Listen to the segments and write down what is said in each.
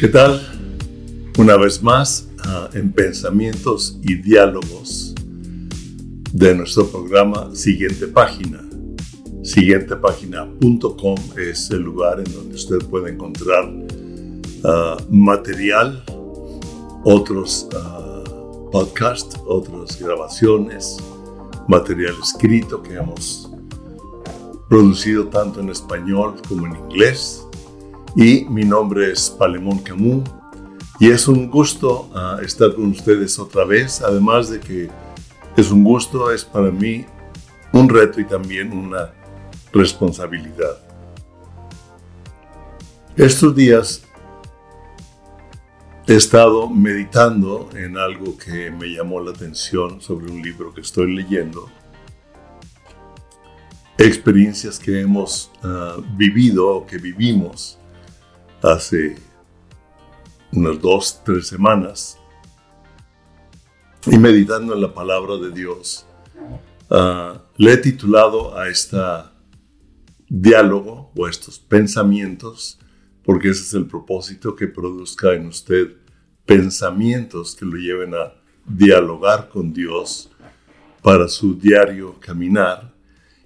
¿Qué tal? Una vez más uh, en Pensamientos y Diálogos de nuestro programa Siguiente Página. Siguientepágina.com es el lugar en donde usted puede encontrar uh, material, otros uh, podcasts, otras grabaciones, material escrito que hemos producido tanto en español como en inglés y mi nombre es Palemón Camus. Y es un gusto uh, estar con ustedes otra vez, además de que es un gusto, es para mí un reto y también una responsabilidad. Estos días he estado meditando en algo que me llamó la atención sobre un libro que estoy leyendo, experiencias que hemos uh, vivido o que vivimos hace unas dos, tres semanas y meditando en la palabra de Dios, uh, le he titulado a este diálogo o a estos pensamientos, porque ese es el propósito que produzca en usted pensamientos que lo lleven a dialogar con Dios para su diario caminar,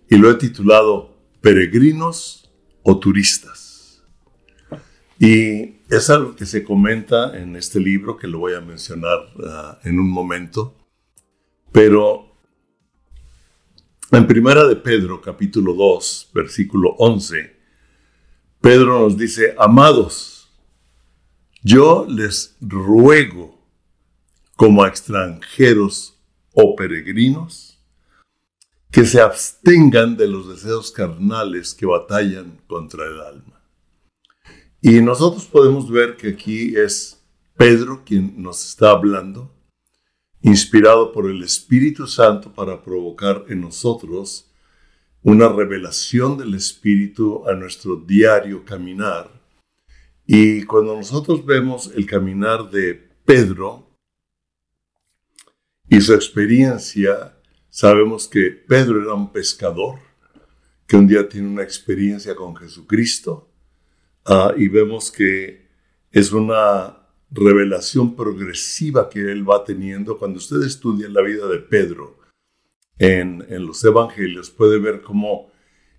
y lo he titulado Peregrinos o Turistas. Y es algo que se comenta en este libro que lo voy a mencionar uh, en un momento. Pero en Primera de Pedro, capítulo 2, versículo 11, Pedro nos dice, amados, yo les ruego como a extranjeros o peregrinos que se abstengan de los deseos carnales que batallan contra el alma y nosotros podemos ver que aquí es Pedro quien nos está hablando, inspirado por el Espíritu Santo para provocar en nosotros una revelación del Espíritu a nuestro diario caminar. Y cuando nosotros vemos el caminar de Pedro y su experiencia, sabemos que Pedro era un pescador, que un día tiene una experiencia con Jesucristo, Ah, y vemos que es una revelación progresiva que él va teniendo. Cuando usted estudia la vida de Pedro en, en los evangelios, puede ver cómo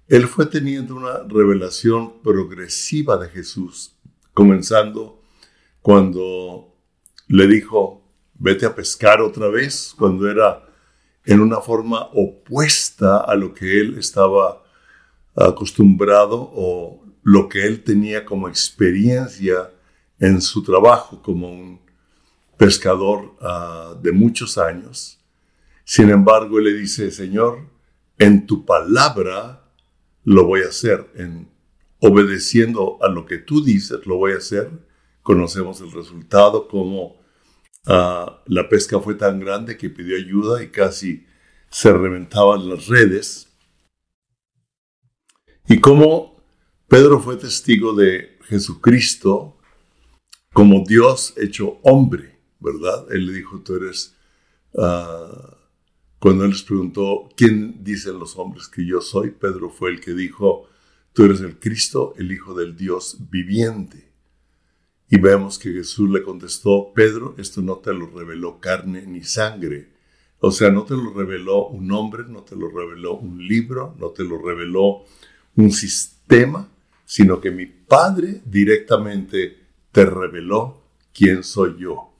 él fue teniendo una revelación progresiva de Jesús, comenzando cuando le dijo, vete a pescar otra vez, cuando era en una forma opuesta a lo que él estaba acostumbrado o lo que él tenía como experiencia en su trabajo como un pescador uh, de muchos años. Sin embargo, él le dice, Señor, en tu palabra lo voy a hacer, en obedeciendo a lo que tú dices, lo voy a hacer. Conocemos el resultado, como uh, la pesca fue tan grande que pidió ayuda y casi se reventaban las redes. Y cómo Pedro fue testigo de Jesucristo como Dios hecho hombre, ¿verdad? Él le dijo, tú eres, uh, cuando él les preguntó, ¿quién dicen los hombres que yo soy? Pedro fue el que dijo, tú eres el Cristo, el Hijo del Dios viviente. Y vemos que Jesús le contestó, Pedro, esto no te lo reveló carne ni sangre. O sea, no te lo reveló un hombre, no te lo reveló un libro, no te lo reveló un sistema, sino que mi Padre directamente te reveló quién soy yo.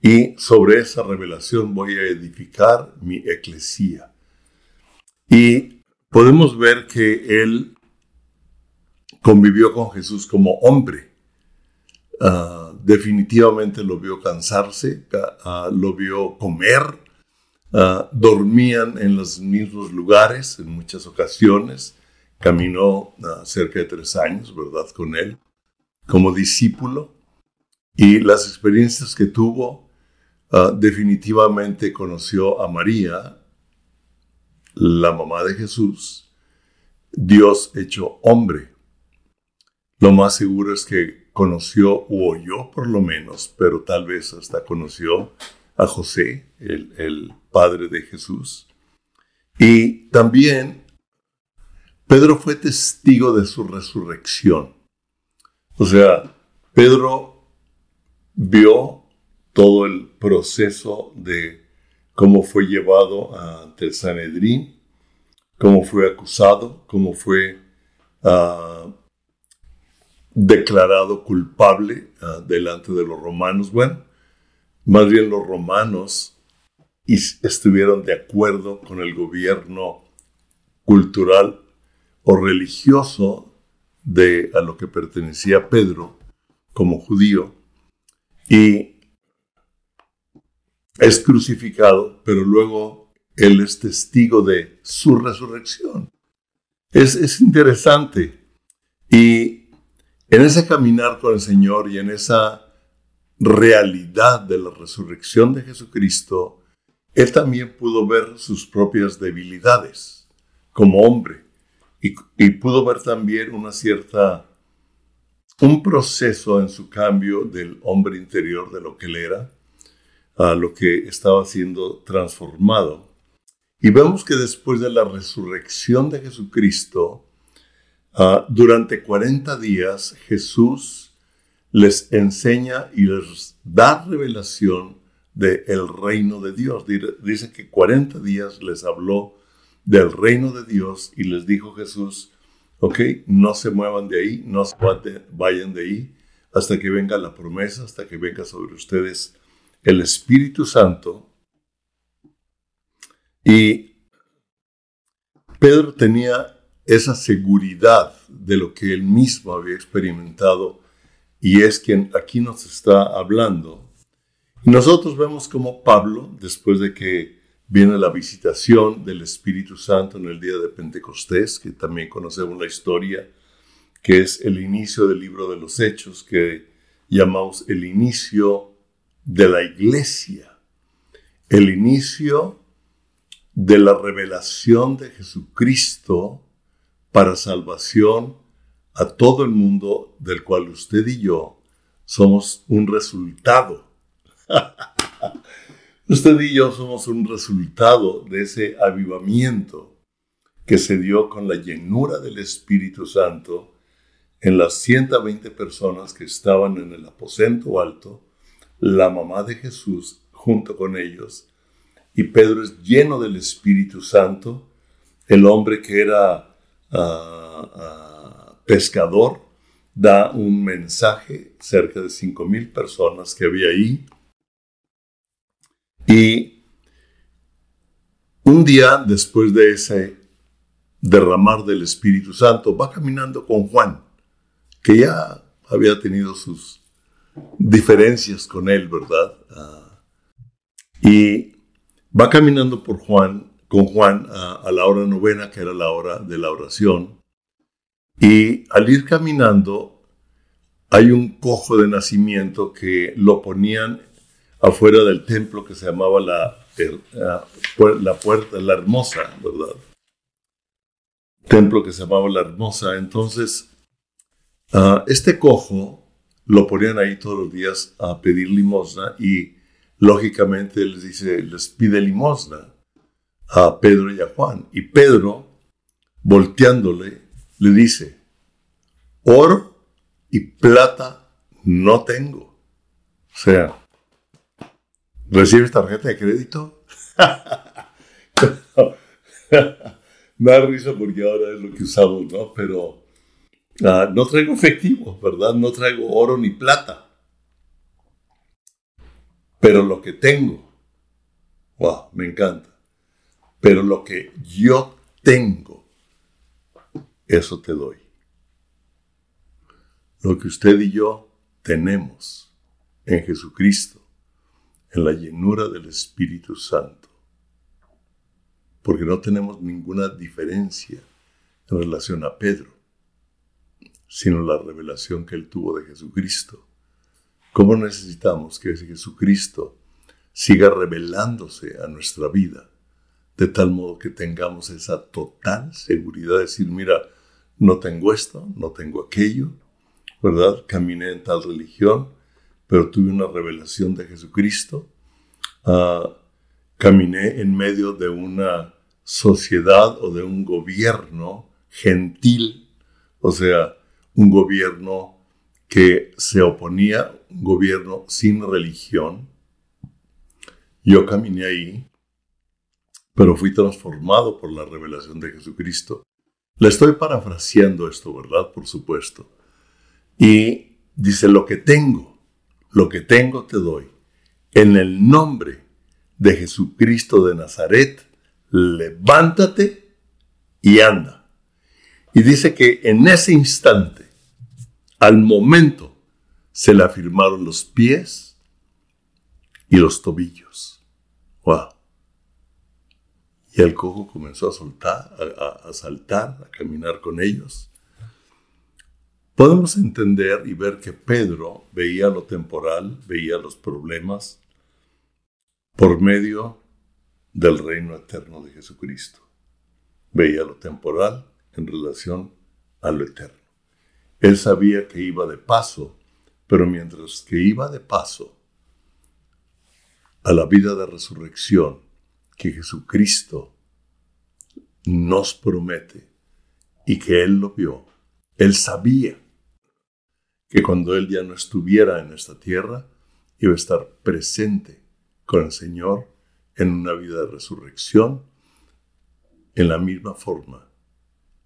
Y sobre esa revelación voy a edificar mi eclesía. Y podemos ver que él convivió con Jesús como hombre. Ah, definitivamente lo vio cansarse, uh, lo vio comer, uh, dormían en los mismos lugares en muchas ocasiones, Caminó uh, cerca de tres años, ¿verdad?, con él como discípulo. Y las experiencias que tuvo, uh, definitivamente conoció a María, la mamá de Jesús, Dios hecho hombre. Lo más seguro es que conoció o oyó por lo menos, pero tal vez hasta conoció a José, el, el padre de Jesús. Y también Pedro fue testigo de su resurrección. O sea, Pedro vio todo el proceso de cómo fue llevado ante el Sanedrín, cómo fue acusado, cómo fue ah, declarado culpable ah, delante de los romanos. Bueno, más bien los romanos estuvieron de acuerdo con el gobierno cultural o religioso de a lo que pertenecía Pedro como judío y es crucificado, pero luego él es testigo de su resurrección. Es, es interesante. Y en ese caminar con el Señor y en esa realidad de la resurrección de Jesucristo, él también pudo ver sus propias debilidades como hombre y, pudo ver también una cierta un proceso en su cambio del hombre interior de lo que él era a lo que estaba siendo transformado. Y vemos que después de la resurrección de Jesucristo, ah, durante 40 días Jesús les enseña y les da revelación del el reino de Dios. Dice que 40 días les habló del reino de Dios y les dijo Jesús, ¿Ok? No se muevan de ahí, no se vayan de ahí hasta que venga la promesa, hasta que venga sobre ustedes el Espíritu Santo. Y Pedro tenía esa seguridad de lo que él mismo había experimentado y es quien aquí nos está hablando. Nosotros vemos como Pablo, después de que Viene la visitación del Espíritu Santo en el día de Pentecostés, que también conocemos la historia, que es el inicio del libro de los Hechos, que llamamos el inicio de la iglesia, el inicio de la revelación de Jesucristo para salvación a todo el mundo del cual usted y yo somos un resultado. Usted y yo somos un resultado de ese avivamiento que se dio con la llenura del Espíritu Santo en las 120 personas que estaban en el aposento alto, la mamá de Jesús junto con ellos, y Pedro es lleno del Espíritu Santo, el hombre que era ah, ah, pescador, da un mensaje, cerca de cinco mil personas que había ahí, y un día después de ese derramar del Espíritu Santo, va caminando con Juan, que ya había tenido sus diferencias con él, ¿verdad? Ah, y va caminando por Juan, con Juan a, la hora novena, que era la hora de la oración, y al ir caminando hay un cojo de nacimiento que lo ponían afuera del templo que se llamaba la, la puerta, la hermosa, ¿verdad? Templo que se llamaba la hermosa. Entonces, ah, este cojo lo ponían ahí todos los días a pedir limosna y lógicamente les dice, les pide limosna a Pedro y a Juan. Y Pedro, volteándole, le dice, oro y plata no tengo. O sea, ¿Recibes tarjeta de crédito? Me da risa porque ahora es lo que usamos, ¿no? Pero ah, no traigo efectivo, ¿verdad? No traigo oro ni plata. Pero lo que tengo, wow, me encanta. Pero lo que yo tengo, eso te doy. Lo que usted y yo tenemos en Jesucristo en la llenura del Espíritu Santo, porque no tenemos ninguna diferencia en relación a Pedro, sino la revelación que él tuvo de Jesucristo. ¿Cómo necesitamos que Jesucristo siga revelándose a nuestra vida, de tal modo que tengamos esa total seguridad de decir, mira, no tengo esto, no tengo aquello, ¿verdad? Caminé en tal religión, pero tuve una revelación de Jesucristo. Ah, caminé en medio de una sociedad o de un gobierno gentil, o sea, un gobierno que se oponía un gobierno sin religión. Yo caminé ahí, pero fui transformado por la revelación de Jesucristo. Le estoy parafraseando esto, ¿verdad? Por supuesto. Y dice, lo que tengo, lo que tengo te doy. En el nombre de Jesucristo de Nazaret, levántate y anda. Y dice que en ese instante, al momento, se le afirmaron los pies y los tobillos. ¡Wow! Y el cojo comenzó a soltar, a, a saltar, a caminar con ellos. Podemos entender y ver que Pedro veía lo temporal, veía los problemas por medio del reino eterno de Jesucristo. Veía lo temporal en relación a lo eterno. Él sabía que iba de paso, pero mientras que iba de paso a la vida de resurrección que Jesucristo nos promete y que Él lo vio, Él sabía que cuando Él ya no estuviera en esta tierra, iba a estar presente con el Señor en una vida de resurrección, en la misma forma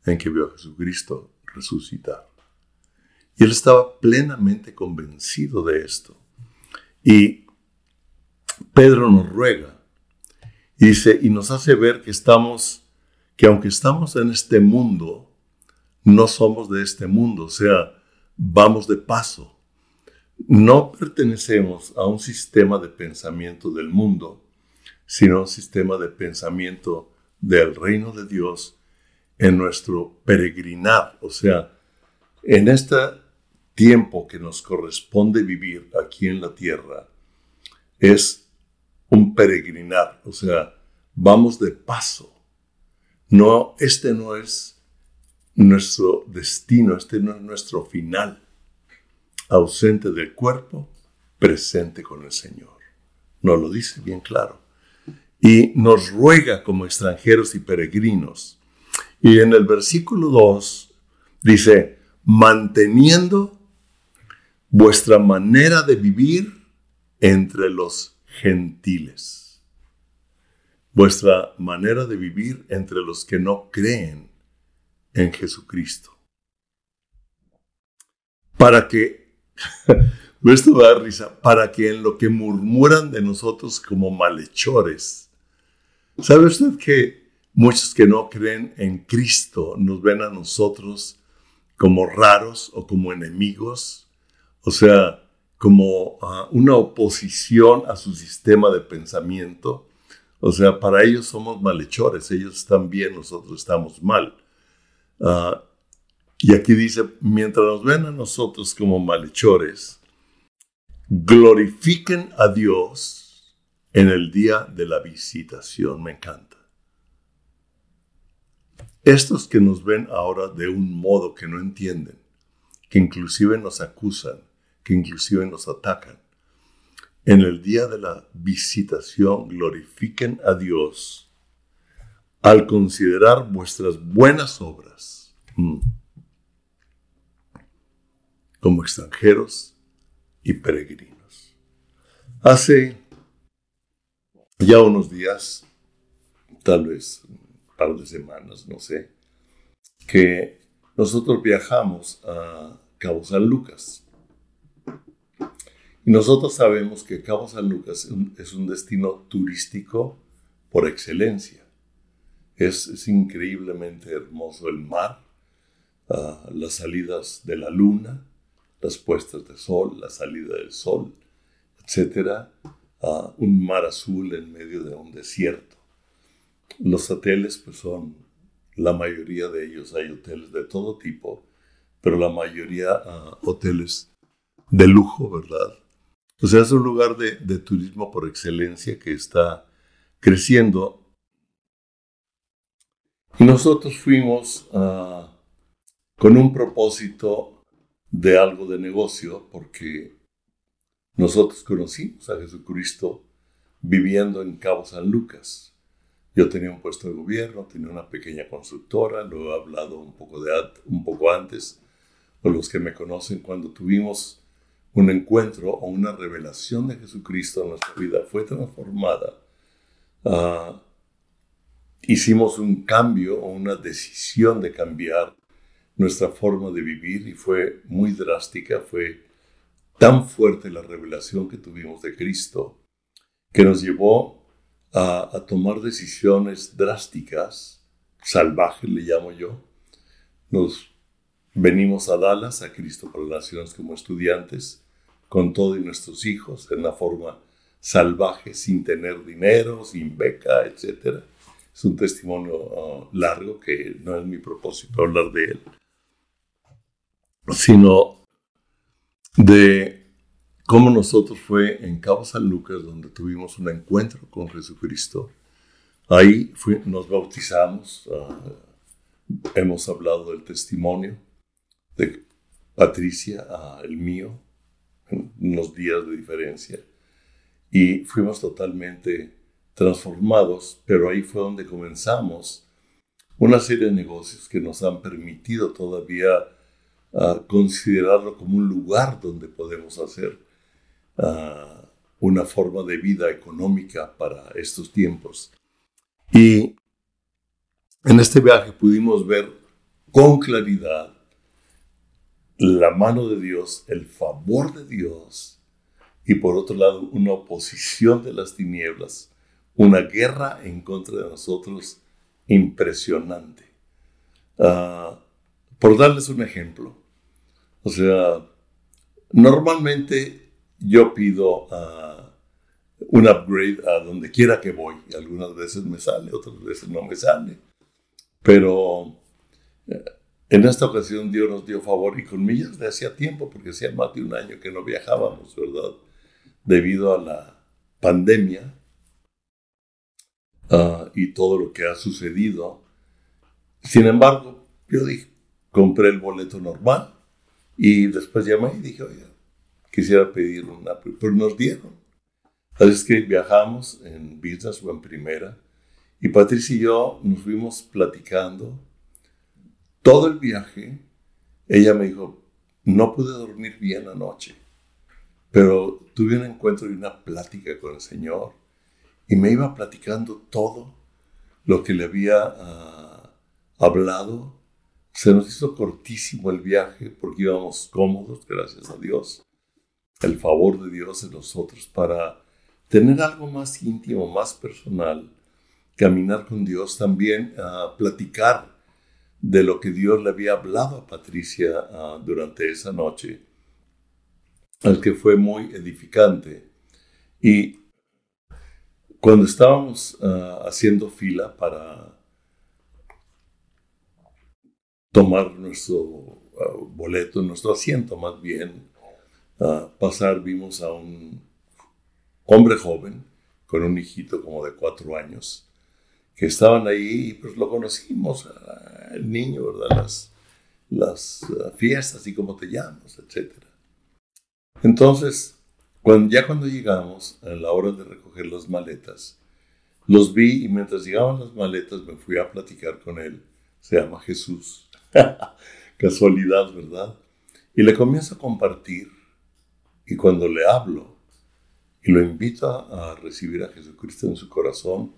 en que vio a Jesucristo resucitar. Y él estaba plenamente convencido de esto. Y Pedro nos ruega, y dice, y nos hace ver que estamos, que aunque estamos en este mundo, no somos de este mundo, o sea, vamos de paso. No pertenecemos a un sistema de pensamiento del mundo, sino a un sistema de pensamiento del reino de Dios en nuestro peregrinar, o sea, en este tiempo que nos corresponde vivir aquí en la tierra, es un peregrinar, o sea, vamos de paso. No, este no es nuestro destino, este no es nuestro final. Ausente del cuerpo, presente con el Señor. Nos lo dice bien claro. Y nos ruega como extranjeros y peregrinos. Y en el versículo 2 dice, manteniendo vuestra manera de vivir entre los gentiles. Vuestra manera de vivir entre los que no creen en Jesucristo. Para que, esto da risa, para que en lo que murmuran de nosotros como malhechores, ¿sabe usted que muchos que no creen en Cristo nos ven a nosotros como raros o como enemigos? O sea, como ah, una oposición a su sistema de pensamiento. O sea, para ellos somos malhechores, ellos están bien, nosotros estamos mal. Ah, y aquí dice, mientras nos ven a nosotros como malhechores, glorifiquen a Dios en el día de la visitación. Me encanta. Estos que nos ven ahora de un modo que no entienden, que inclusive nos acusan, que inclusive nos atacan, en el día de la visitación glorifiquen a Dios al considerar vuestras buenas obras mm, como extranjeros y peregrinos. Hace ya unos días, tal vez un par de semanas, no sé, que nosotros viajamos a Cabo San Lucas. Y nosotros sabemos que Cabo San Lucas es un destino turístico por excelencia. Es, increíblemente hermoso el mar, ah, las salidas de la luna, las puestas de sol, la salida del sol, etc. Ah, un mar azul en medio de un desierto. Los hoteles, pues son, la mayoría de ellos hay hoteles de todo tipo, pero la mayoría uh, hoteles de lujo, ¿verdad? O sea, es un lugar de, de turismo por excelencia que está creciendo nosotros fuimos ah, con un propósito de algo de negocio, porque nosotros conocimos a Jesucristo viviendo en Cabo San Lucas. Yo tenía un puesto de gobierno, tenía una pequeña constructora, lo he hablado un poco, de, un poco antes, o los que me conocen, cuando tuvimos un encuentro o una revelación de Jesucristo en nuestra vida, fue transformada. Ah, hicimos un cambio o una decisión de cambiar nuestra forma de vivir y fue muy drástica, fue tan fuerte la revelación que tuvimos de Cristo que nos llevó a, tomar decisiones drásticas, salvajes le llamo yo. Nos venimos a Dallas, a Cristo para las Naciones como estudiantes, con todos nuestros hijos, en una forma salvaje, sin tener dinero, sin beca, etc. Es un testimonio uh, largo que no es mi propósito hablar de él, sino de cómo nosotros fue en Cabo San Lucas donde tuvimos un encuentro con Jesucristo. Ahí nos bautizamos, uh, hemos hablado del testimonio de Patricia, uh, el mío, unos días de diferencia. Y fuimos totalmente transformados, pero ahí fue donde comenzamos una serie de negocios que nos han permitido todavía uh, considerarlo como un lugar donde podemos hacer uh, una forma de vida económica para estos tiempos. Y en este viaje pudimos ver con claridad la mano de Dios, el favor de Dios, y por otro lado una oposición de las tinieblas, una guerra en contra de nosotros impresionante. Ah, por darles un ejemplo, o sea, normalmente yo pido uh, un upgrade a donde quiera que voy. Algunas veces me sale, otras veces no me sale. Pero eh, en esta ocasión Dios nos dio favor y con millas de hacía tiempo, porque hacía más de un año que no viajábamos, ¿verdad? Debido a la pandemia ah, y todo lo que ha sucedido. Sin embargo, yo dije, compré el boleto normal y después llamé y dije, oiga, quisiera pedir una, pero nos dieron. Así es que viajamos en business o en primera y Patricia y yo nos fuimos platicando todo el viaje, ella me dijo, no pude dormir bien anoche, pero tuve un encuentro y una plática con el Señor y me iba platicando todo lo que le había ah, hablado. Se nos hizo cortísimo el viaje porque íbamos cómodos, gracias a Dios. El favor de Dios en nosotros para tener algo más íntimo, más personal, caminar con Dios, también ah, platicar de lo que Dios le había hablado a Patricia ah, durante esa noche, al que fue muy edificante. Y cuando estábamos ah, haciendo fila para tomar nuestro ah, boleto, nuestro asiento más bien, pasar vimos a un hombre joven con un hijito como de cuatro años que estaban ahí, pues lo conocimos, el niño, ¿verdad? Las, las uh, fiestas y cómo te llamas, etc. Entonces, ya cuando llegamos a la hora de recoger las maletas, los vi y mientras llegaban las maletas me fui a platicar con él. Se llama Jesús. Casualidad, ¿verdad? Y le comienzo a compartir. Y cuando le hablo y lo invito a recibir a Jesucristo en su corazón,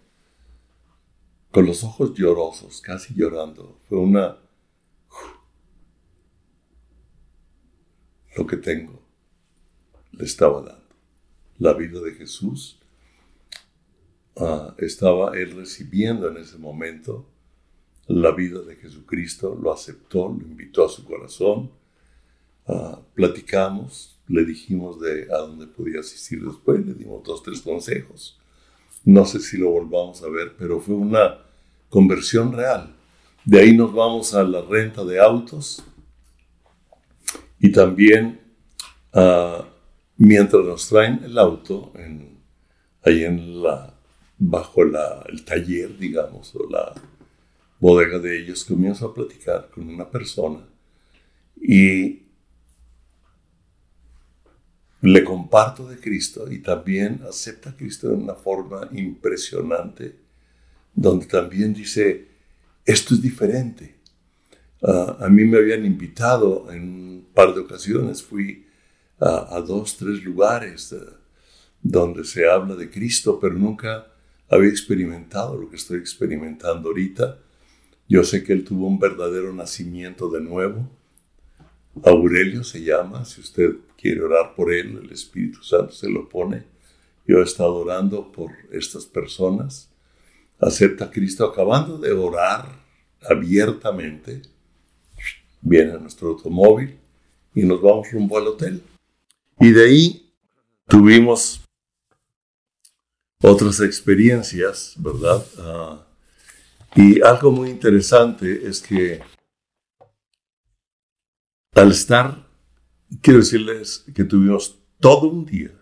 con los ojos llorosos, casi llorando. Fue una... Lo que tengo le estaba dando. La vida de Jesús ah, estaba él recibiendo en ese momento la vida de Jesucristo, lo aceptó, lo invitó a su corazón, ah, platicamos, le dijimos de a dónde podía asistir después, le dimos dos, tres consejos. No sé si lo volvamos a ver, pero fue una conversión real. De ahí nos vamos a la renta de autos y también ah, mientras nos traen el auto, ahí en la, bajo el taller, digamos, o la bodega de ellos, comienzo a platicar con una persona y le comparto de Cristo y también acepta a Cristo de una forma impresionante, donde también dice, esto es diferente. Ah, a mí me habían invitado en un par de ocasiones, fui a, dos, tres lugares eh, donde se habla de Cristo, pero nunca había experimentado lo que estoy experimentando ahorita. Yo sé que él tuvo un verdadero nacimiento de nuevo. Aurelio se llama, si usted quiere orar por él, el Espíritu Santo se lo pone. Yo he estado orando por estas personas. Acepta a Cristo acabando de orar abiertamente viene nuestro automóvil y nos vamos rumbo al hotel. Y de ahí tuvimos otras experiencias, ¿verdad? Ah, y algo muy interesante es que al estar, quiero decirles que tuvimos todo un día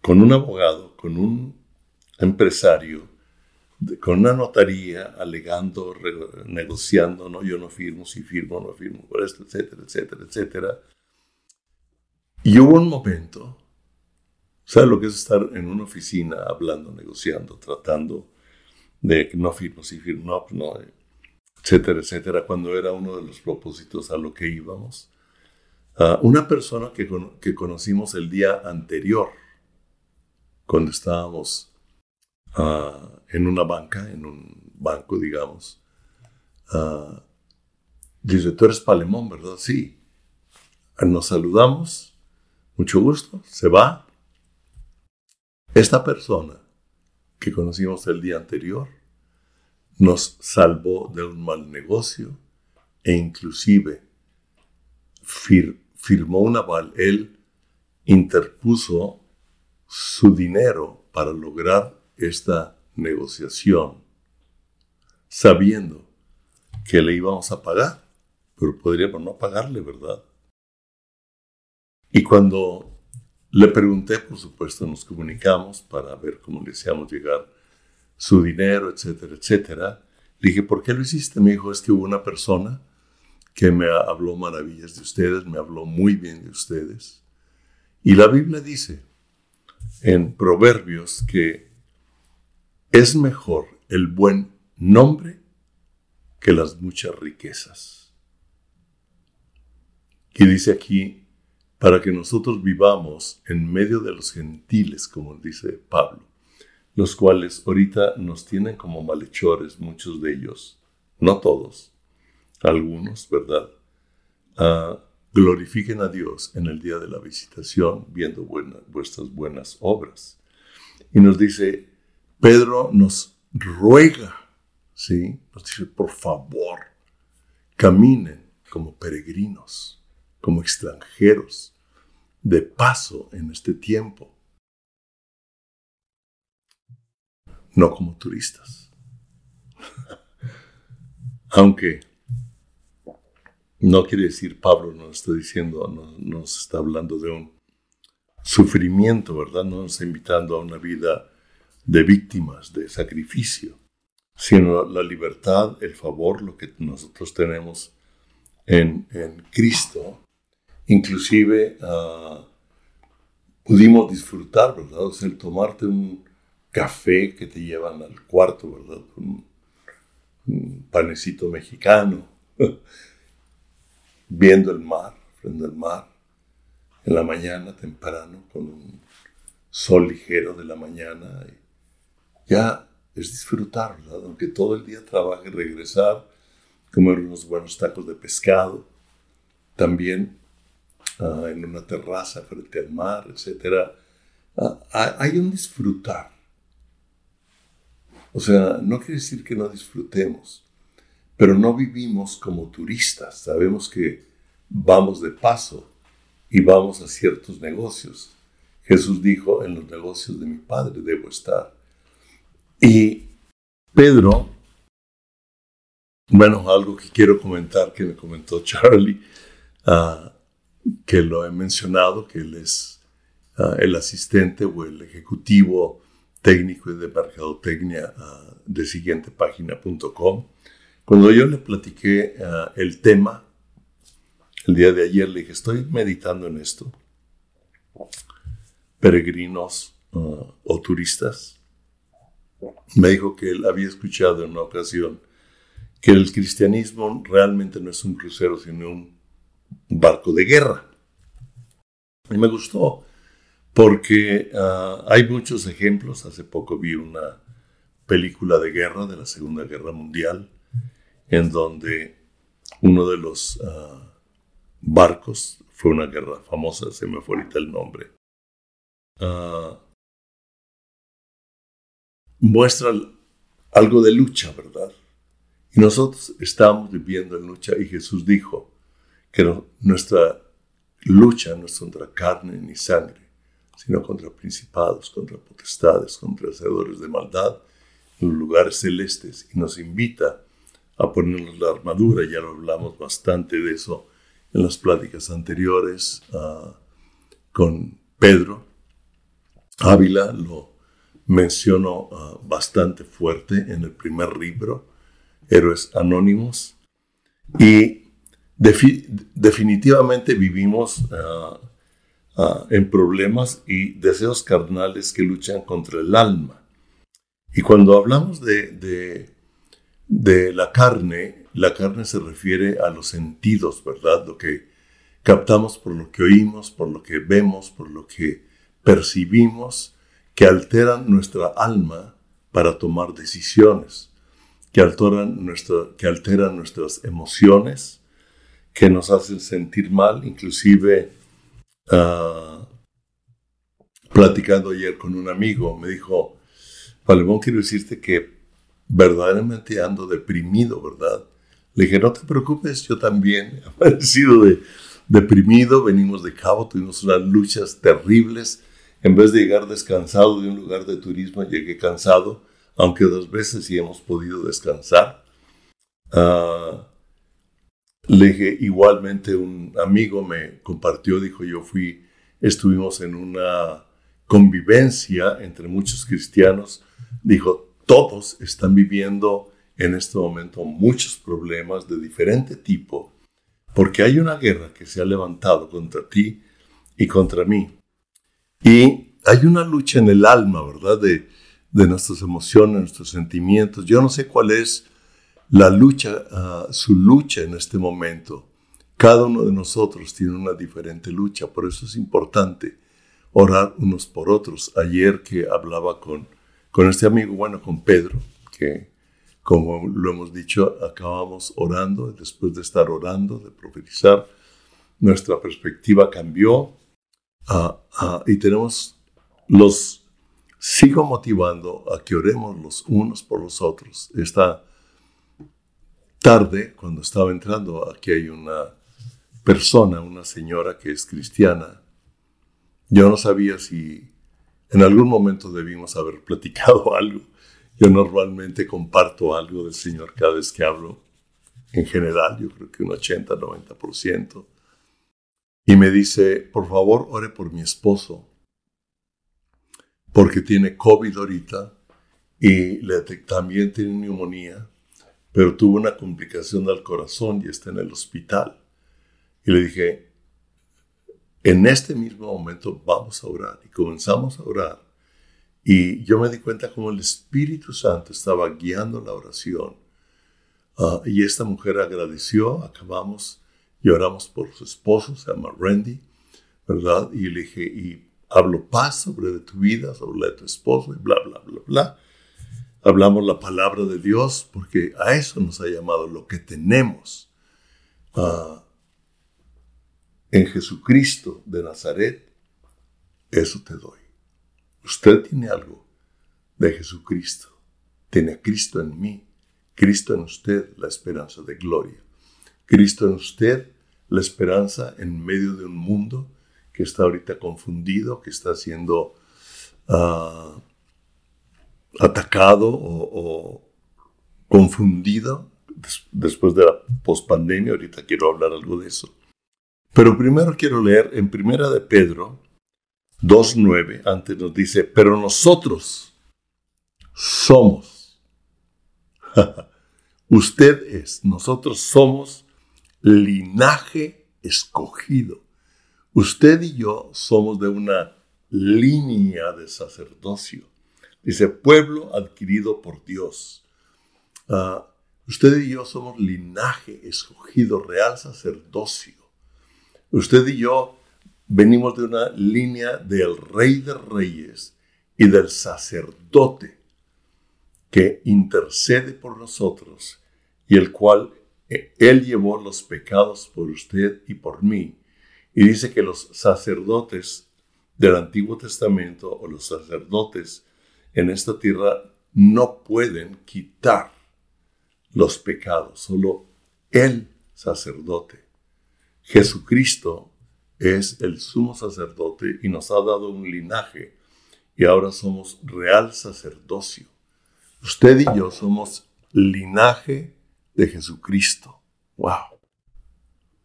con un abogado, con un empresario, con una notaría alegando, negociando, no, yo no firmo, si firmo, no firmo, por esto, etcétera, etcétera, etcétera. Y hubo un momento, ¿sabes lo que es estar en una oficina hablando, negociando, tratando de no firmo, si firmo, no, pues no, etcétera, etcétera, cuando era uno de los propósitos a lo que íbamos? Uh, una persona que, que conocimos el día anterior, cuando estábamos uh, en una banca, en un banco, digamos. Uh, dice, tú eres Palemón, ¿verdad? Sí. Nos saludamos, mucho gusto, se va. Esta persona que conocimos el día anterior nos salvó de un mal negocio e inclusive firmó un aval. Él interpuso su dinero para lograr esta negociación, sabiendo que le íbamos a pagar, pero podríamos no pagarle, ¿verdad? Y cuando le pregunté, por supuesto, nos comunicamos para ver cómo le hacíamos llegar su dinero, etcétera, etcétera. Le dije, ¿por qué lo hiciste? Me dijo, es que hubo una persona que me habló maravillas de ustedes, me habló muy bien de ustedes. Y la Biblia dice en Proverbios que es mejor el buen nombre que las muchas riquezas. Y dice aquí, para que nosotros vivamos en medio de los gentiles, como dice Pablo, los cuales ahorita nos tienen como malhechores, muchos de ellos, no todos, algunos, ¿verdad? Ah, glorifiquen a Dios en el día de la visitación, viendo vuestras buenas obras. Y nos dice, Pedro nos ruega, ¿sí? Nos dice, por favor, caminen como peregrinos, como extranjeros, de paso en este tiempo, no como turistas. Aunque no quiere decir, Pablo nos está diciendo, no, nos está hablando de un sufrimiento, ¿verdad? No nos está invitando a una vida de víctimas, de sacrificio, sino la libertad, el favor, lo que nosotros tenemos en, Cristo. Inclusive uh, pudimos disfrutar, ¿verdad? O sea, el tomarte un café que te llevan al cuarto, ¿verdad? Un panecito mexicano, viendo el mar, frente al mar, en la mañana temprano, con un sol ligero de la mañana. Ya es disfrutar, ¿verdad? Aunque todo el día trabaje, regresar, comer unos buenos tacos de pescado, también en una terraza frente al mar, etc. Ah, hay un disfrutar. O sea, no quiere decir que no disfrutemos, pero no vivimos como turistas. Sabemos que vamos de paso y vamos a ciertos negocios. Jesús dijo, en los negocios de mi Padre debo estar. Y Pedro, bueno, algo que quiero comentar que me comentó Charlie, ah, que lo he mencionado, que él es ah, el asistente o el ejecutivo técnico de mercadotecnia uh, de siguientepágina.com. Cuando yo le platiqué el tema, el día de ayer le dije, estoy meditando en esto. Peregrinos o turistas me dijo que él había escuchado en una ocasión que el cristianismo realmente no es un crucero, sino un barco de guerra. Y me gustó porque ah, hay muchos ejemplos. Hace poco vi una película de guerra de la Segunda Guerra Mundial en donde uno de los ah, barcos fue una guerra famosa, se me fue ahorita el nombre. Ah, muestra algo de lucha, ¿verdad? Y nosotros estamos viviendo en lucha y Jesús dijo que nuestra lucha no es contra carne ni sangre, sino contra principados, contra potestades, contra hacedores de maldad en lugares celestes y nos invita a ponernos la armadura, ya lo hablamos bastante de eso en las pláticas anteriores uh, con Pedro. Ávila lo mencionó uh, bastante fuerte en el primer libro héroes anónimos. Y definitivamente vivimos ah, ah, en problemas y deseos carnales que luchan contra el alma. Y cuando hablamos de, de, la carne, la carne se refiere a los sentidos, ¿verdad? Lo que captamos por lo que oímos, por lo que vemos, por lo que percibimos, que alteran nuestra alma para tomar decisiones que alteran, que alteran nuestras emociones, que nos hacen sentir mal, inclusive uh, platicando ayer con un amigo, me dijo, Palemón, quiero decirte que verdaderamente ando deprimido, ¿verdad? Le dije, no te preocupes, yo también he sido de, deprimido, venimos de cabo, tuvimos unas luchas terribles, en vez de llegar descansado de un lugar de turismo, llegué cansado, aunque dos veces sí hemos podido descansar. Uh, le igualmente un amigo me compartió, dijo, yo fui, estuvimos en una convivencia entre muchos cristianos, dijo, todos están viviendo en este momento muchos problemas de diferente tipo, porque hay una guerra que se ha levantado contra ti y contra mí. Y hay una lucha en el alma, ¿verdad? De, de nuestras emociones, nuestros sentimientos. Yo no sé cuál es la lucha, ah, su lucha en este momento. Cada uno de nosotros tiene una diferente lucha, por eso es importante orar unos por otros. Ayer que hablaba con, con este amigo, bueno, con Pedro, que como lo hemos dicho, acabamos orando, después de estar orando, de profetizar, nuestra perspectiva cambió ah, ah, y tenemos los sigo motivando a que oremos los unos por los otros. Esta tarde, cuando estaba entrando, aquí hay una persona, una señora que es cristiana. Yo no sabía si en algún momento debimos haber platicado algo. Yo normalmente comparto algo del Señor cada vez que hablo. En general, yo creo que un 80, 90%. Y me dice, por favor, ore por mi esposo porque tiene COVID ahorita y le, también tiene neumonía, pero tuvo una complicación del corazón y está en el hospital. Y le dije, en este mismo momento vamos a orar. Y comenzamos a orar. Y yo me di cuenta como el Espíritu Santo estaba guiando la oración. Ah, y esta mujer agradeció, acabamos y oramos por su esposo, se llama Randy, ¿verdad? Y le dije, y hablo paz sobre tu vida, sobre la de tu esposo y bla, bla, bla, bla. Hablamos la palabra de Dios porque a eso nos ha llamado lo que tenemos ah, en Jesucristo de Nazaret. Eso te doy. Usted tiene algo de Jesucristo. Tiene Cristo en mí. Cristo en usted, la esperanza de gloria. Cristo en usted, la esperanza en medio de un mundo que está ahorita confundido, que está siendo ah, atacado o, confundido después de la pospandemia. Ahorita quiero hablar algo de eso. Pero primero quiero leer en Primera de Pedro 2.9, antes nos dice, pero nosotros somos. Usted es, nosotros somos linaje escogido Usted y yo somos de una línea de sacerdocio. Dice, pueblo adquirido por Dios. Ah, Usted y yo somos linaje escogido, real sacerdocio. Usted y yo venimos de una línea del rey de reyes y del sacerdote que intercede por nosotros y el cual eh, él llevó los pecados por usted y por mí. Y dice que los sacerdotes del Antiguo Testamento o los sacerdotes en esta tierra no pueden quitar los pecados, solo el sacerdote. Jesucristo es el sumo sacerdote y nos ha dado un linaje y ahora somos real sacerdocio. Usted y yo somos linaje de Jesucristo. ¡Wow!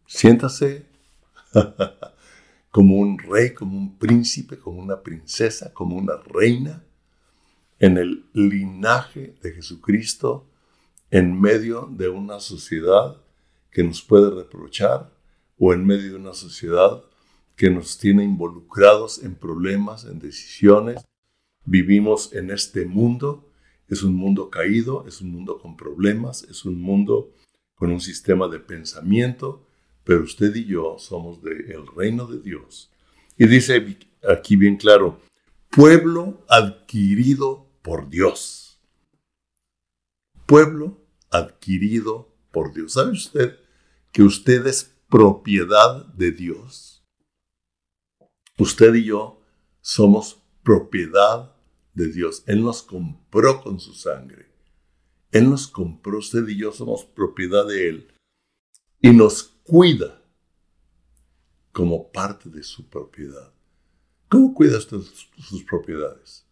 Siéntase como un rey, como un príncipe, como una princesa, como una reina en el linaje de Jesucristo en medio de una sociedad que nos puede reprochar o en medio de una sociedad que nos tiene involucrados en problemas, en decisiones. Vivimos en este mundo, es un mundo caído, es un mundo con problemas, es un mundo con un sistema de pensamiento, pero usted y yo somos del reino de Dios. Y dice aquí bien claro, pueblo adquirido por Dios. Pueblo adquirido por Dios. ¿Sabe usted que usted es propiedad de Dios? Usted y yo somos propiedad de Dios. Él nos compró con su sangre. Él nos compró, usted y yo somos propiedad de Él. Y nos cuida como parte de su propiedad. ¿Cómo cuida usted sus propiedades?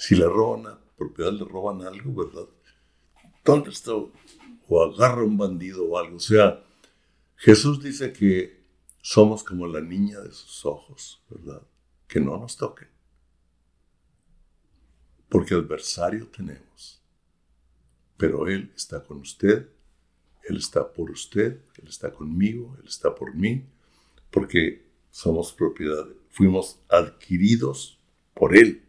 Si le roban a propiedad, le roban algo, ¿verdad? ¿Dónde está? O agarra un bandido o algo. O sea, Jesús dice que somos como la niña de sus ojos, ¿verdad? Que no nos toquen. Porque adversario tenemos. Pero Él está con usted, Él está por usted, Él está conmigo, Él está por mí, porque somos propiedad, fuimos adquiridos por Él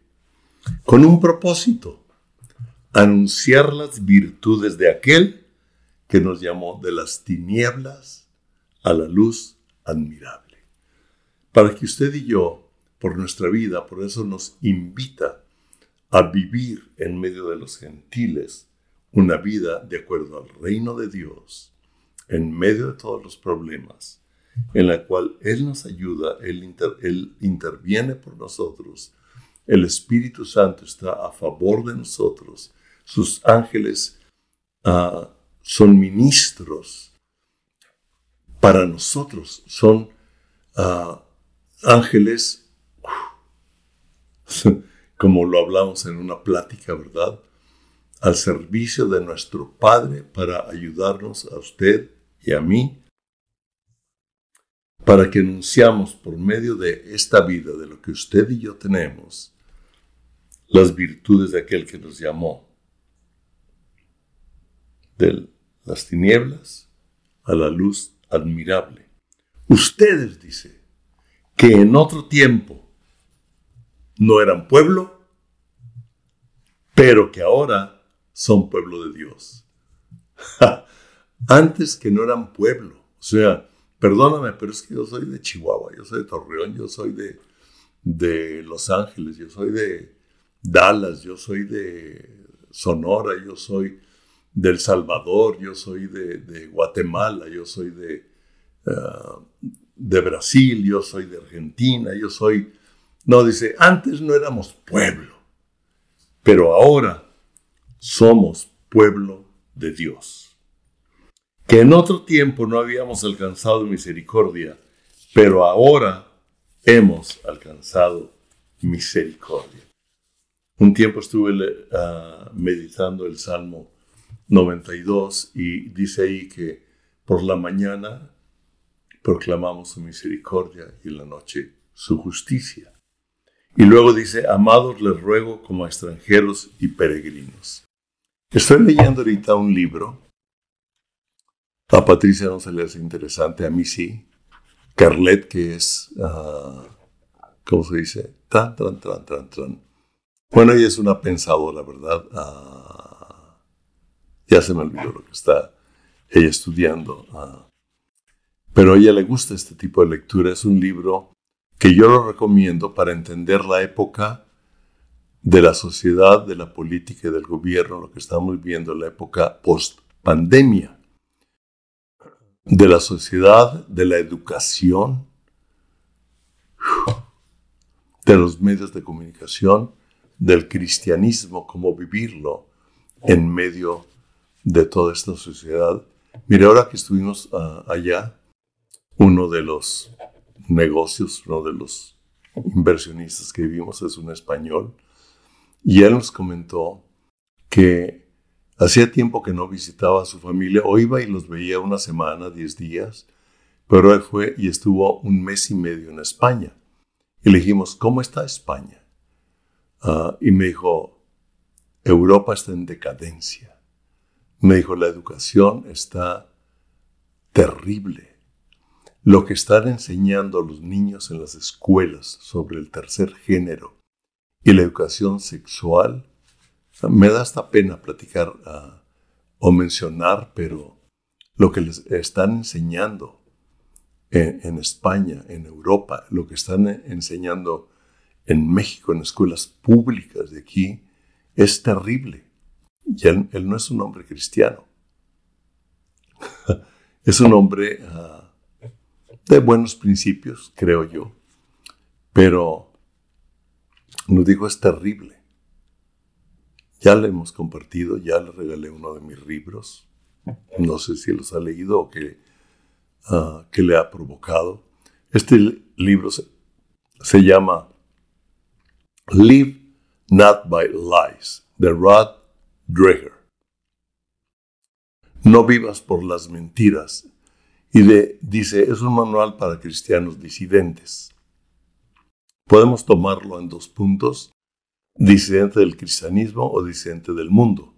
con un propósito, anunciar las virtudes de aquel que nos llamó de las tinieblas a la luz admirable. Para que usted y yo, por nuestra vida, por eso nos invita a vivir en medio de los gentiles una vida de acuerdo al reino de Dios, en medio de todos los problemas, en la cual Él nos ayuda, Él, interviene por nosotros, el Espíritu Santo está a favor de nosotros. Sus ángeles ah, son ministros para nosotros. Son ah, ángeles, como lo hablamos en una plática, ¿verdad? Al servicio de nuestro Padre para ayudarnos a usted y a mí para que anunciamos por medio de esta vida, de lo que usted y yo tenemos, las virtudes de aquel que nos llamó de las tinieblas a la luz admirable. Ustedes, dice, que en otro tiempo no eran pueblo, pero que ahora son pueblo de Dios. Antes que no eran pueblo. O sea, perdóname, pero es que yo soy de Chihuahua, yo soy de Torreón, yo soy de, de Los Ángeles, yo soy de, Dallas, yo soy de Sonora, yo soy del Salvador, yo soy de, Guatemala, yo soy de, ah, de Brasil, yo soy de Argentina, yo soy... No, dice, antes no éramos pueblo, pero ahora somos pueblo de Dios. Que en otro tiempo no habíamos alcanzado misericordia, pero ahora hemos alcanzado misericordia. Un tiempo estuve ah, meditando el Salmo 92 y dice ahí que por la mañana proclamamos su misericordia y en la noche su justicia. Y luego dice, amados les ruego como extranjeros y peregrinos. Estoy leyendo ahorita un libro. A Patricia no se le hace interesante, a mí sí. Carlet, que es, uh, ¿cómo se dice? Tan, tan, tan, tan, tan bueno, ella es una pensadora, ¿verdad? Ah, ya se me olvidó lo que está ella estudiando. Ah. pero a ella le gusta este tipo de lectura. Es un libro que yo lo recomiendo para entender la época de la sociedad, de la política y del gobierno, lo que estamos viviendo en la época post-pandemia, de la sociedad, de la educación, de los medios de comunicación, del cristianismo, cómo vivirlo en medio de toda esta sociedad. Mire, ahora que estuvimos ah, allá, uno de los negocios, uno de los inversionistas que vivimos es un español, y él nos comentó que hacía tiempo que no visitaba a su familia, o iba y los veía una semana, diez días, pero él fue y estuvo un mes y medio en España. Y le dijimos, ¿cómo está España? Ah, y me dijo, Europa está en decadencia. Me dijo, la educación está terrible. Lo que están enseñando a los niños en las escuelas sobre el tercer género y la educación sexual, me da hasta pena platicar ah, o mencionar, pero lo que les están enseñando en, España, en Europa, lo que están enseñando en México, en escuelas públicas de aquí, es terrible. Y él, no es un hombre cristiano. es un hombre ah, de buenos principios, creo yo. Pero nos dijo es terrible. Ya le hemos compartido, ya le regalé uno de mis libros. No sé si los ha leído o que, ah, que le ha provocado. Este libro se, se llama Live Not by Lies, de Rod Dreher. No vivas por las mentiras. Y de, dice, es un manual para cristianos disidentes. Podemos tomarlo en dos puntos, disidente del cristianismo o disidente del mundo.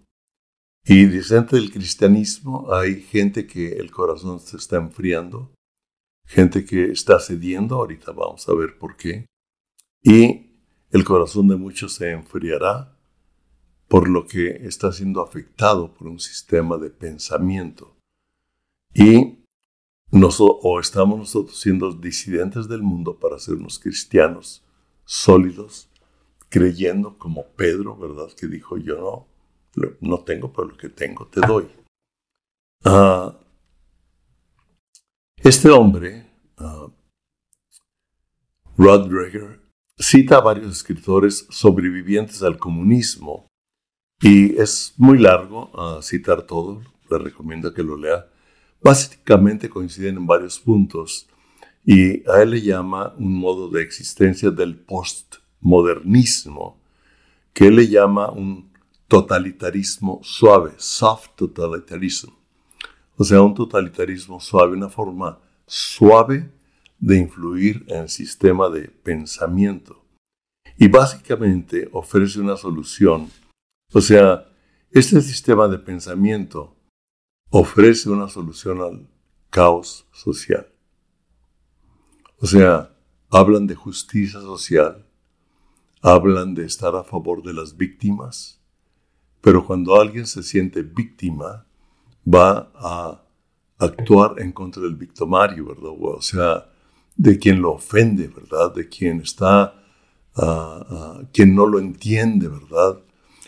Y disidente del cristianismo hay gente que el corazón se está enfriando, gente que está cediendo, ahorita vamos a ver por qué, y el corazón de muchos se enfriará por lo que está siendo afectado por un sistema de pensamiento. Y o estamos nosotros siendo disidentes del mundo para ser unos cristianos sólidos, creyendo como Pedro, ¿verdad? Que dijo, yo no, no tengo, pero lo que tengo te doy. Ah, este hombre, uh, Rod Dreger, cita a varios escritores sobrevivientes al comunismo y es muy largo uh, citar todo, le recomiendo que lo lea básicamente coinciden en varios puntos y a él le llama un modo de existencia del postmodernismo, que él le llama un totalitarismo suave, soft totalitarianism. O sea, un totalitarismo suave, una forma suave de influir en el sistema de pensamiento. Y básicamente ofrece una solución. O sea, este sistema de pensamiento ofrece una solución al caos social. O sea, hablan de justicia social, hablan de estar a favor de las víctimas, pero cuando alguien se siente víctima, va a actuar en contra del victimario, ¿verdad? O sea, de quien lo ofende, ¿verdad? De quien está, ah, ah, quien no lo entiende, ¿verdad?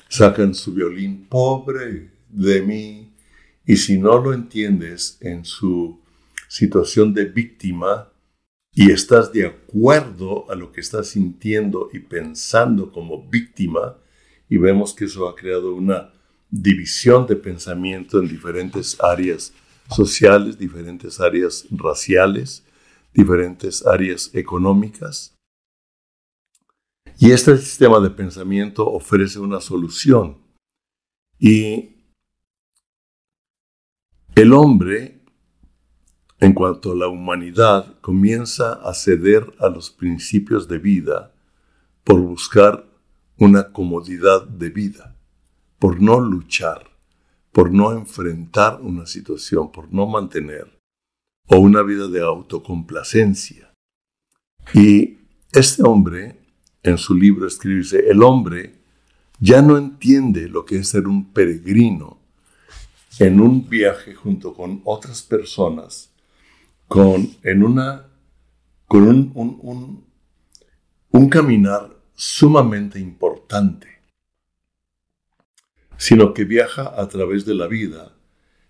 Sacan su violín, pobre de mí, y si no lo entiendes en su situación de víctima y estás de acuerdo a lo que estás sintiendo y pensando como víctima, y vemos que eso ha creado una división de pensamiento en diferentes áreas sociales, diferentes áreas raciales, diferentes áreas económicas. Y este sistema de pensamiento ofrece una solución. Y el hombre, en cuanto a la humanidad, comienza a ceder a los principios de vida por buscar una comodidad de vida, por no luchar, por no enfrentar una situación, por no mantener, o una vida de autocomplacencia. Y este hombre, en su libro escribe, el hombre ya no entiende lo que es ser un peregrino en un viaje junto con otras personas, con, en una, con un, un, un caminar sumamente importante, sino que viaja a través de la vida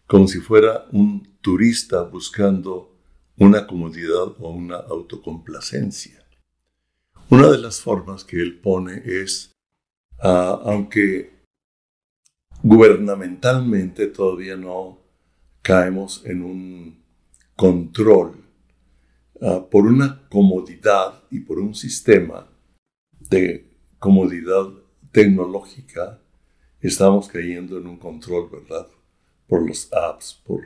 como si fuera un turista buscando una comodidad o una autocomplacencia. Una de las formas que él pone es, ah, aunque gubernamentalmente todavía no caemos en un control ah, por una comodidad y por un sistema de comodidad tecnológica, estamos cayendo en un control, ¿verdad? Por los apps, por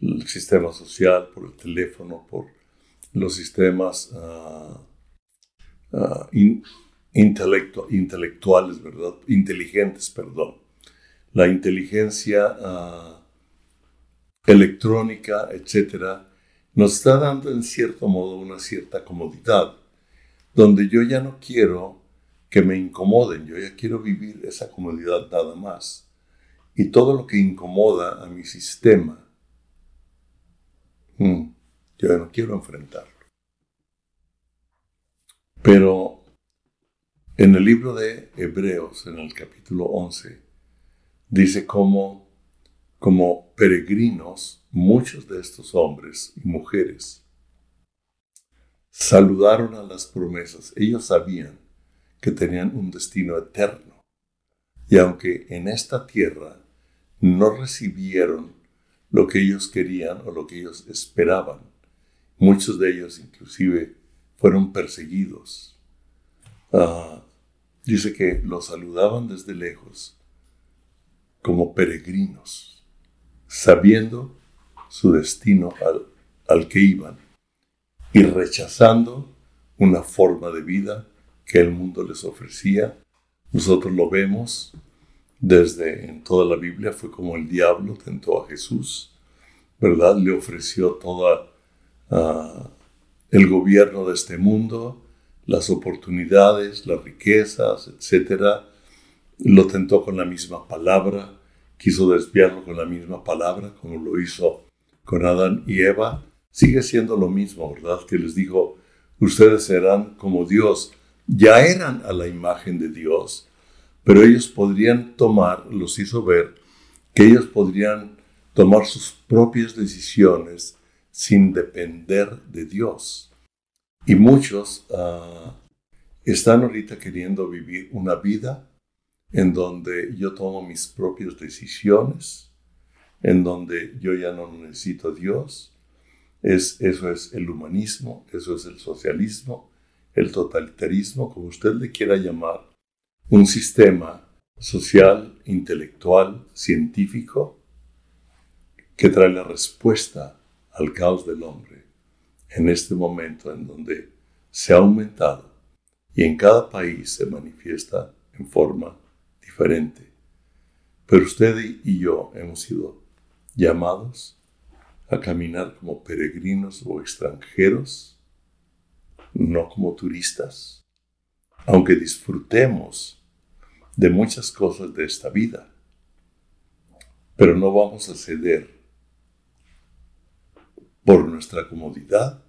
el sistema social, por el teléfono, por los sistemas uh, intelectuales, ¿verdad? Inteligentes, perdón. La inteligencia ah, electrónica, etcétera, nos está dando en cierto modo una cierta comodidad, donde yo ya no quiero que me incomoden, yo ya quiero vivir esa comodidad nada más. Y todo lo que incomoda a mi sistema, Mm, yo no quiero enfrentarlo. Pero en el libro de Hebreos, en el capítulo 11, dice cómo, como peregrinos, muchos de estos hombres y mujeres saludaron a las promesas. Ellos sabían que tenían un destino eterno. Y aunque en esta tierra no recibieron lo que ellos querían o lo que ellos esperaban. Muchos de ellos inclusive fueron perseguidos. Ah, dice que los saludaban desde lejos como peregrinos, sabiendo su destino al, al que iban y rechazando una forma de vida que el mundo les ofrecía. Nosotros lo vemos desde en toda la Biblia fue como el diablo tentó a Jesús, ¿verdad? Le ofreció todo ah, el gobierno de este mundo, las oportunidades, las riquezas, etc. Lo tentó con la misma palabra, quiso desviarlo con la misma palabra, como lo hizo con Adán y Eva. Sigue siendo lo mismo, ¿verdad? Que les dijo, ustedes serán como Dios. Ya eran a la imagen de Dios, pero ellos podrían tomar, los hizo ver, que ellos podrían tomar sus propias decisiones sin depender de Dios. Y muchos ah, están ahorita queriendo vivir una vida en donde yo tomo mis propias decisiones, en donde yo ya no necesito a Dios. Es, eso es el humanismo, eso es el socialismo, el totalitarismo, como usted le quiera llamar, un sistema social, intelectual, científico, que trae la respuesta al caos del hombre en este momento en donde se ha aumentado y en cada país se manifiesta en forma diferente. Pero usted y yo hemos sido llamados a caminar como peregrinos o extranjeros, no como turistas, aunque disfrutemos de muchas cosas de esta vida. Pero no vamos a ceder por nuestra comodidad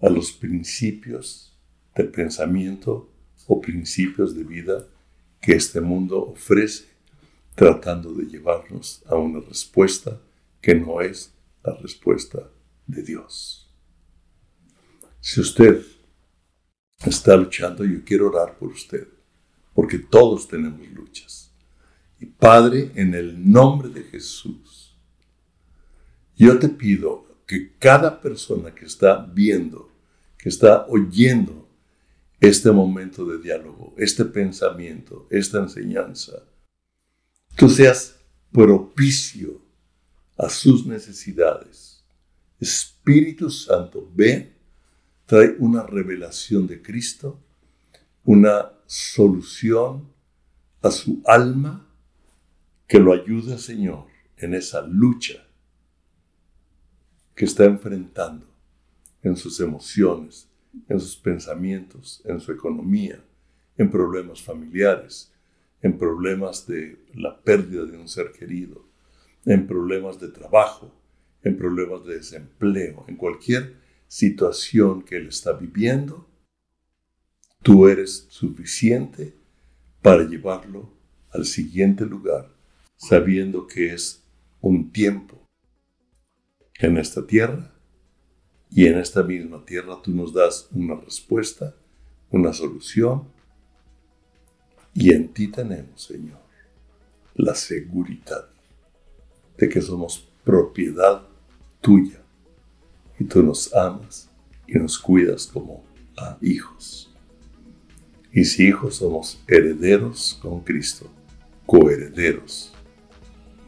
a los principios de pensamiento o principios de vida que este mundo ofrece, tratando de llevarnos a una respuesta que no es la respuesta de Dios. Si usted está luchando, yo quiero orar por usted porque todos tenemos luchas. Y Padre, en el nombre de Jesús, yo te pido que cada persona que está viendo, que está oyendo este momento de diálogo, este pensamiento, esta enseñanza, tú seas propicio a sus necesidades. Espíritu Santo, ve, trae una revelación de Cristo, una solución a su alma que lo ayude, Señor, en esa lucha que está enfrentando en sus emociones, en sus pensamientos, en su economía, en problemas familiares, en problemas de la pérdida de un ser querido, en problemas de trabajo, en problemas de desempleo, en cualquier situación que él está viviendo, tú eres suficiente para llevarlo al siguiente lugar, sabiendo que es un tiempo en esta tierra y en esta misma tierra tú nos das una respuesta, una solución y en ti tenemos, Señor, la seguridad de que somos propiedad tuya y tú nos amas y nos cuidas como a hijos. Y si hijos somos herederos con Cristo, coherederos.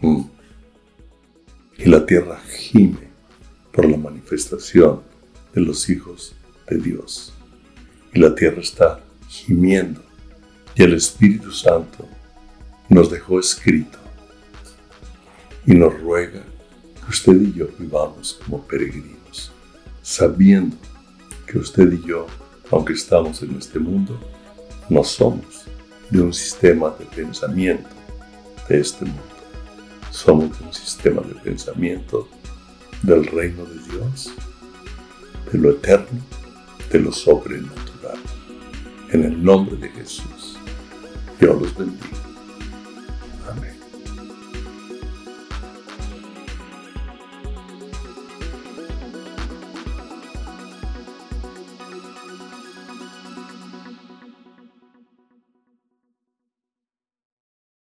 Mm. Y la tierra gime por la manifestación de los hijos de Dios. Y la tierra está gimiendo. Y el Espíritu Santo nos dejó escrito y nos ruega que usted y yo vivamos como peregrinos, sabiendo que usted y yo, aunque estamos en este mundo, no somos de un sistema de pensamiento de este mundo. Somos de un sistema de pensamiento del reino de Dios, de lo eterno, de lo sobrenatural. En el nombre de Jesús, Dios los bendiga. Amén.